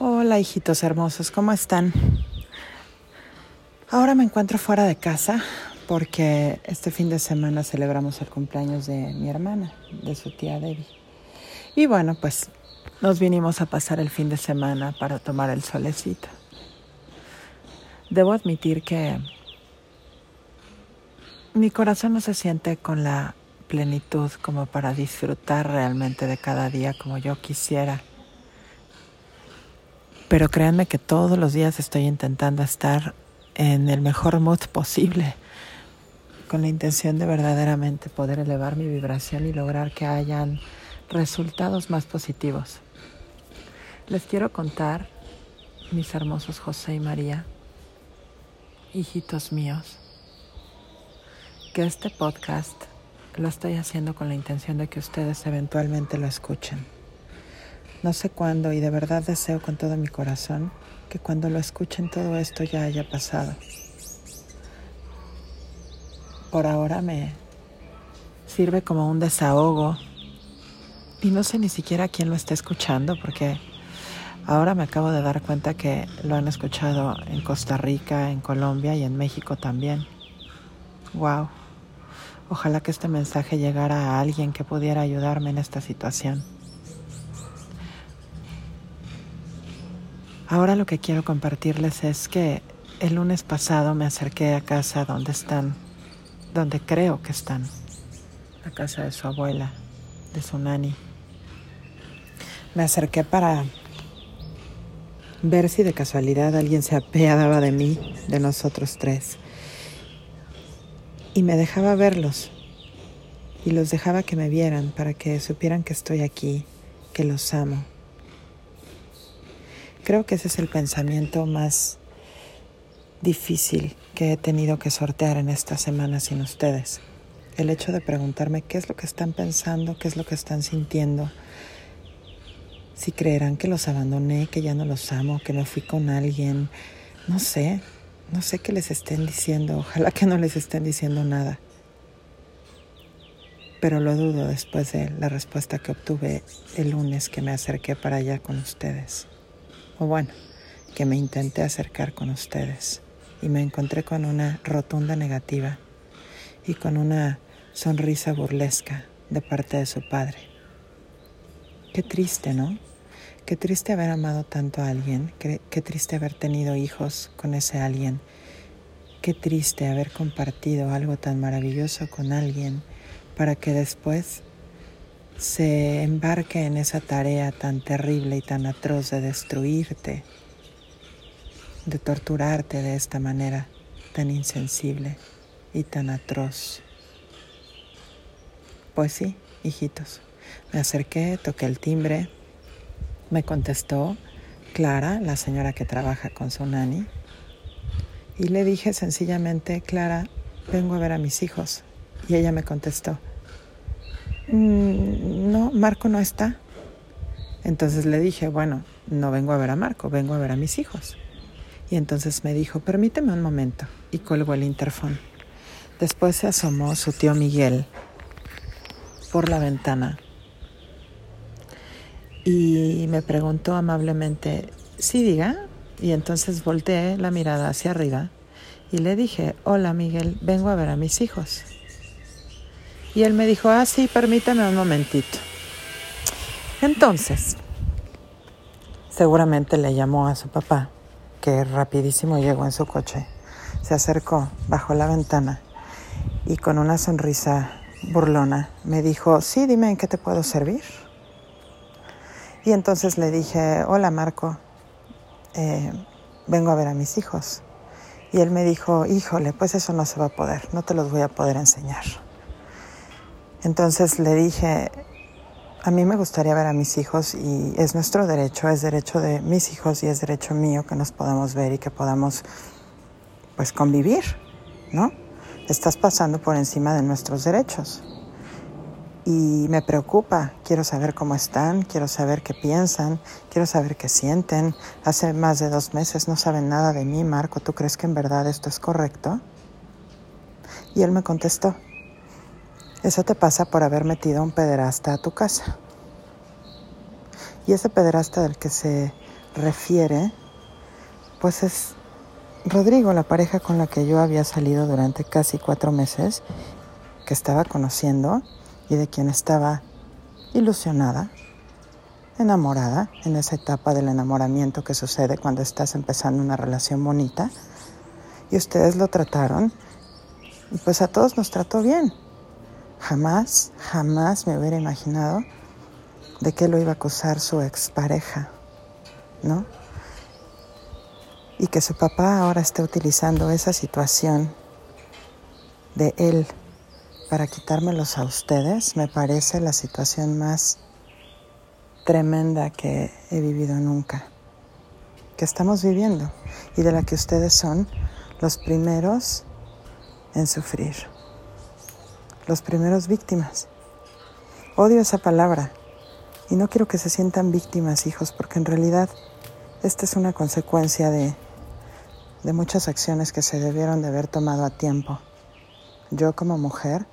Hola hijitos hermosos, ¿cómo están? Ahora me encuentro fuera de casa porque este fin de semana celebramos el cumpleaños de mi hermana, de su tía Debbie. Y bueno, pues nos vinimos a pasar el fin de semana para tomar el solecito. Debo admitir que mi corazón no se siente con la plenitud como para disfrutar realmente de cada día como yo quisiera. Pero créanme que todos los días estoy intentando estar en el mejor mood posible, con la intención de verdaderamente poder elevar mi vibración y lograr que hayan resultados más positivos. Les quiero contar, mis hermosos José y María, hijitos míos, que este podcast lo estoy haciendo con la intención de que ustedes eventualmente lo escuchen. No sé cuándo y de verdad deseo con todo mi corazón que cuando lo escuchen todo esto ya haya pasado. Por ahora me sirve como un desahogo y no sé ni siquiera quién lo está escuchando porque ahora me acabo de dar cuenta que lo han escuchado en Costa Rica, en Colombia y en México también. Wow. Ojalá que este mensaje llegara a alguien que pudiera ayudarme en esta situación. Ahora lo que quiero compartirles es que el lunes pasado me acerqué a casa donde están, donde creo que están, la casa de su abuela, de su nani. Me acerqué para ver si de casualidad alguien se apiadaba de mí, de nosotros tres. Y me dejaba verlos. Y los dejaba que me vieran para que supieran que estoy aquí, que los amo Creo que ese es el pensamiento más difícil que he tenido que sortear en esta semana sin ustedes. El hecho de preguntarme qué es lo que están pensando, qué es lo que están sintiendo, si creerán que los abandoné, que ya no los amo, que me fui con alguien, no sé, no sé qué les estén diciendo, ojalá que no les estén diciendo nada. Pero lo dudo después de la respuesta que obtuve el lunes que me acerqué para allá con ustedes o bueno, que me intenté acercar con ustedes y me encontré con una rotunda negativa y con una sonrisa burlesca de parte de su padre. Qué triste, ¿no? Qué triste haber amado tanto a alguien, qué, qué, triste haber tenido hijos con ese alguien, qué triste haber compartido algo tan maravilloso con alguien para que después se embarque en esa tarea tan terrible y tan atroz de destruirte, de torturarte de esta manera tan insensible y tan atroz. Pues sí, hijitos, me acerqué, toqué el timbre, me contestó Clara, la señora que trabaja con su nani, y le dije sencillamente, Clara, vengo a ver a mis hijos. Y ella me contestó, no, Marco no está. Entonces le dije, bueno, no vengo a ver a Marco, vengo a ver a mis hijos. Y entonces me dijo, permíteme un momento. Y colgó el interfón. Después se asomó su tío Miguel por la ventana y me preguntó amablemente, sí, diga. Y entonces volteé la mirada hacia arriba y le dije, hola Miguel, vengo a ver a mis hijos. Y él me dijo, ah, sí, permítame un momentito. Entonces, seguramente le llamó a su papá, que rapidísimo llegó en su coche. Se acercó, bajó la ventana y con una sonrisa burlona me dijo, sí, dime en qué te puedo servir. Y entonces le dije, hola Marco, eh, vengo a ver a mis hijos. Y él me dijo, híjole, pues eso no se va a poder, no te los voy a poder enseñar. Entonces le dije, a mí me gustaría ver a mis hijos y es nuestro derecho, es derecho de mis hijos y es derecho mío que nos podamos ver y que podamos pues convivir, ¿no? Estás pasando por encima de nuestros derechos. Y me preocupa, quiero saber cómo están, quiero saber qué piensan, quiero saber qué sienten. Hace más de dos meses no saben nada de mí, Marco, ¿tú crees que en verdad esto es correcto? Y él me contestó, eso te pasa por haber metido a un pederasta a tu casa. Y ese pederasta del que se refiere, pues es Rodrigo, la pareja con la que yo había salido durante casi cuatro meses, que estaba conociendo y de quien estaba ilusionada, enamorada, en esa etapa del enamoramiento que sucede cuando estás empezando una relación bonita. Y ustedes lo trataron y pues a todos nos trató bien. Jamás, jamás me hubiera imaginado de qué lo iba a acusar su expareja, ¿no? Y que su papá ahora esté utilizando esa situación de él para quitármelos a ustedes, me parece la situación más tremenda que he vivido nunca, que estamos viviendo y de la que ustedes son los primeros en sufrir, los primeros víctimas. Odio esa palabra y no quiero que se sientan víctimas, hijos, porque en realidad esta es una consecuencia de, de muchas acciones que se debieron de haber tomado a tiempo. Yo como mujer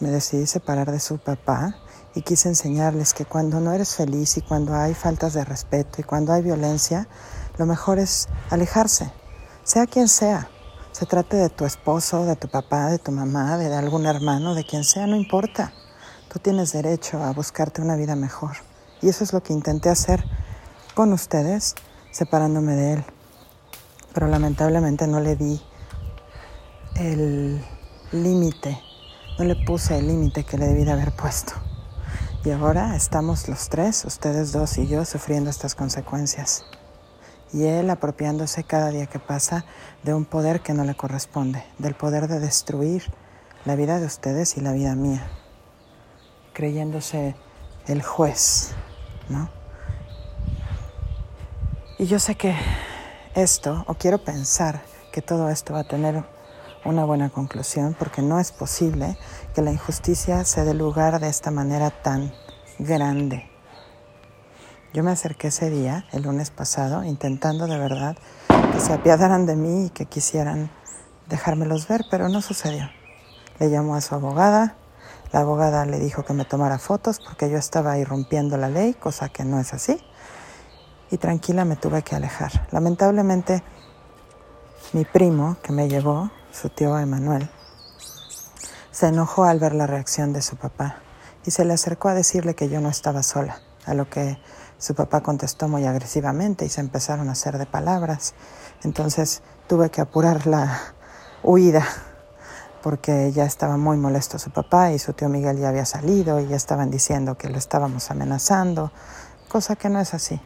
me decidí separar de su papá y quise enseñarles que cuando no eres feliz y cuando hay faltas de respeto y cuando hay violencia, lo mejor es alejarse, sea quien sea. Se trate de tu esposo, de tu papá, de tu mamá, de algún hermano, de quien sea, no importa. Tú tienes derecho a buscarte una vida mejor. Y eso es lo que intenté hacer con ustedes, separándome de él. Pero lamentablemente no le di el límite, no le puse el límite que le debí de haber puesto. Y ahora estamos los tres, ustedes dos y yo, sufriendo estas consecuencias. Y él apropiándose cada día que pasa de un poder que no le corresponde, del poder de destruir la vida de ustedes y la vida mía, creyéndose el juez, ¿no? Y yo sé que esto, o quiero pensar que todo esto va a tener una buena conclusión, porque no es posible que la injusticia se dé lugar de esta manera tan grande. Yo me acerqué ese día, el lunes pasado, intentando de verdad que se apiadaran de mí y que quisieran dejármelos ver, pero no sucedió. Le llamó a su abogada, la abogada le dijo que me tomara fotos porque yo estaba irrumpiendo la ley, cosa que no es así, y tranquila me tuve que alejar. Lamentablemente, mi primo que me llevó su tío Emanuel, se enojó al ver la reacción de su papá y se le acercó a decirle que yo no estaba sola, a lo que su papá contestó muy agresivamente y se empezaron a hacer de palabras. Entonces tuve que apurar la huida porque ya estaba muy molesto su papá y su tío Miguel ya había salido y ya estaban diciendo que lo estábamos amenazando, cosa que no es así.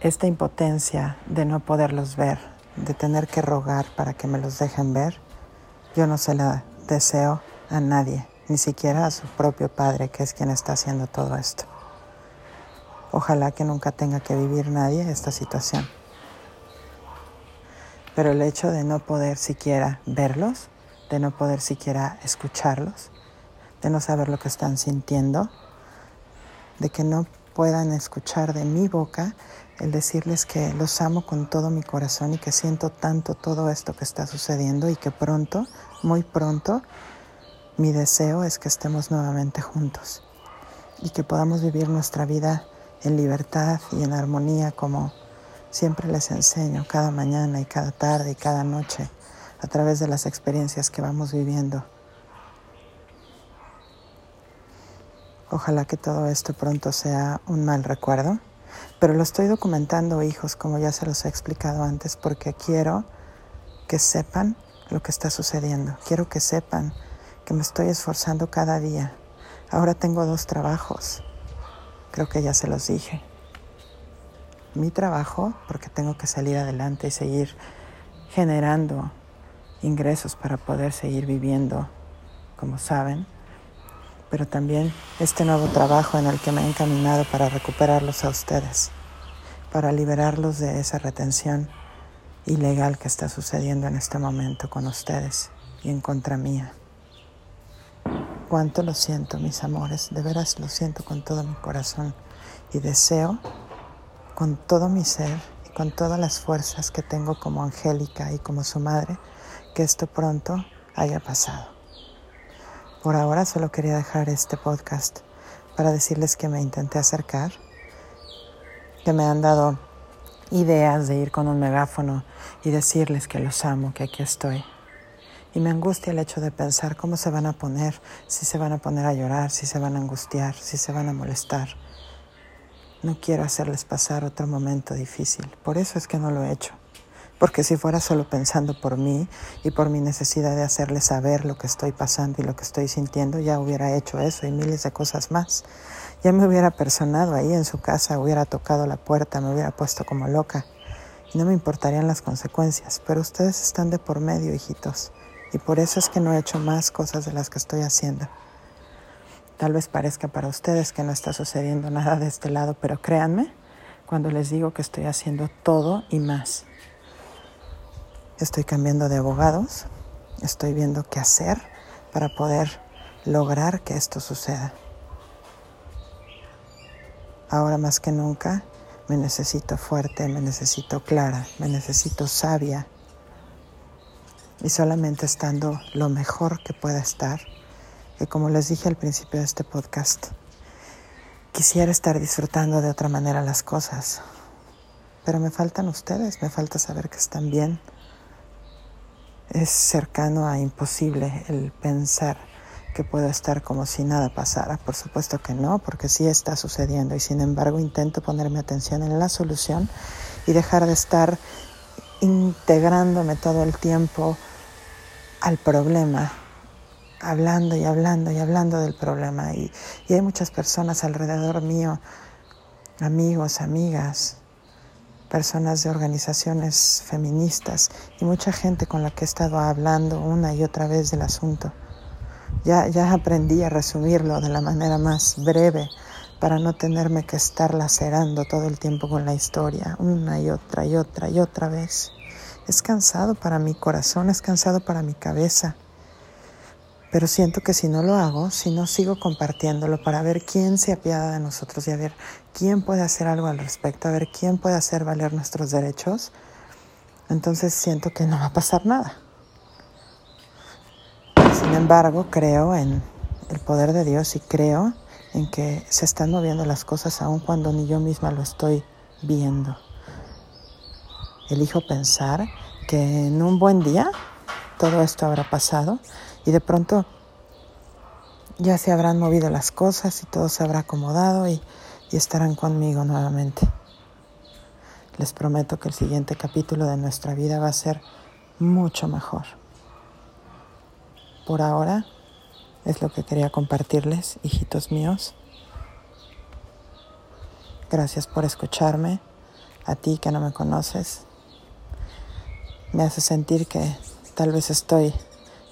Esta impotencia de no poderlos ver de tener que rogar para que me los dejen ver, yo no se la deseo a nadie, ni siquiera a su propio padre, que es quien está haciendo todo esto. Ojalá que nunca tenga que vivir nadie esta situación. Pero el hecho de no poder siquiera verlos, de no poder siquiera escucharlos, de no saber lo que están sintiendo, de que no puedan escuchar de mi boca el decirles que los amo con todo mi corazón y que siento tanto todo esto que está sucediendo y que pronto, muy pronto, mi deseo es que estemos nuevamente juntos y que podamos vivir nuestra vida en libertad y en armonía como siempre les enseño cada mañana y cada tarde y cada noche a través de las experiencias que vamos viviendo. Ojalá que todo esto pronto sea un mal recuerdo pero lo estoy documentando, hijos, como ya se los he explicado antes, porque quiero que sepan lo que está sucediendo. Quiero que sepan que me estoy esforzando cada día. Ahora tengo dos trabajos. Creo que ya se los dije. Mi trabajo, porque tengo que salir adelante y seguir generando ingresos para poder seguir viviendo, como saben pero también este nuevo trabajo en el que me he encaminado para recuperarlos a ustedes, para liberarlos de esa retención ilegal que está sucediendo en este momento con ustedes y en contra mía. Cuánto lo siento, mis amores, de veras lo siento con todo mi corazón y deseo con todo mi ser y con todas las fuerzas que tengo como Angélica y como su madre que esto pronto haya pasado. Por ahora solo quería dejar este podcast para decirles que me intenté acercar, que me han dado ideas de ir con un megáfono y decirles que los amo, que aquí estoy. Y me angustia el hecho de pensar cómo se van a poner, si se van a poner a llorar, si se van a angustiar, si se van a molestar. No quiero hacerles pasar otro momento difícil. Por eso es que no lo he hecho. Porque si fuera solo pensando por mí y por mi necesidad de hacerles saber lo que estoy pasando y lo que estoy sintiendo, ya hubiera hecho eso y miles de cosas más. Ya me hubiera personado ahí en su casa, hubiera tocado la puerta, me hubiera puesto como loca. No me importarían las consecuencias. Pero ustedes están de por medio, hijitos. Y por eso es que no he hecho más cosas de las que estoy haciendo. Tal vez parezca para ustedes que no está sucediendo nada de este lado, pero créanme cuando les digo que estoy haciendo todo y más. Estoy cambiando de abogados, estoy viendo qué hacer para poder lograr que esto suceda. Ahora más que nunca me necesito fuerte, me necesito clara, me necesito sabia. Y solamente estando lo mejor que pueda estar, que como les dije al principio de este podcast, quisiera estar disfrutando de otra manera las cosas. Pero me faltan ustedes, me falta saber que están bien. Es cercano a imposible el pensar que puedo estar como si nada pasara. Por supuesto que no, porque sí está sucediendo y sin embargo intento ponerme atención en la solución y dejar de estar integrándome todo el tiempo al problema hablando y hablando y hablando del problema. Y, y hay muchas personas alrededor mío, amigos, amigas, personas de organizaciones feministas y mucha gente con la que he estado hablando una y otra vez del asunto. Ya, ya aprendí a resumirlo de la manera más breve para no tenerme que estar lacerando todo el tiempo con la historia, una y otra y otra y otra vez. Es cansado para mi corazón, es cansado para mi cabeza. Pero siento que si no lo hago, si no sigo compartiéndolo para ver quién se apiada de nosotros y a ver quién puede hacer algo al respecto, a ver quién puede hacer valer nuestros derechos, entonces siento que no va a pasar nada. Sin embargo, creo en el poder de Dios y creo en que se están moviendo las cosas aun cuando ni yo misma lo estoy viendo. Elijo pensar que en un buen día todo esto habrá pasado y de pronto ya se habrán movido las cosas y todo se habrá acomodado y, y estarán conmigo nuevamente. Les prometo que el siguiente capítulo de nuestra vida va a ser mucho mejor. Por ahora es lo que quería compartirles, hijitos míos. Gracias por escucharme, a ti que no me conoces. Me hace sentir que tal vez estoy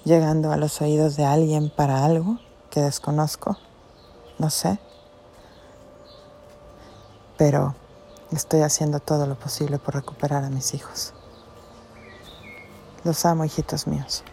llegando a los oídos de alguien para algo que desconozco, no sé, pero estoy haciendo todo lo posible por recuperar a mis hijos. Los amo, hijitos míos.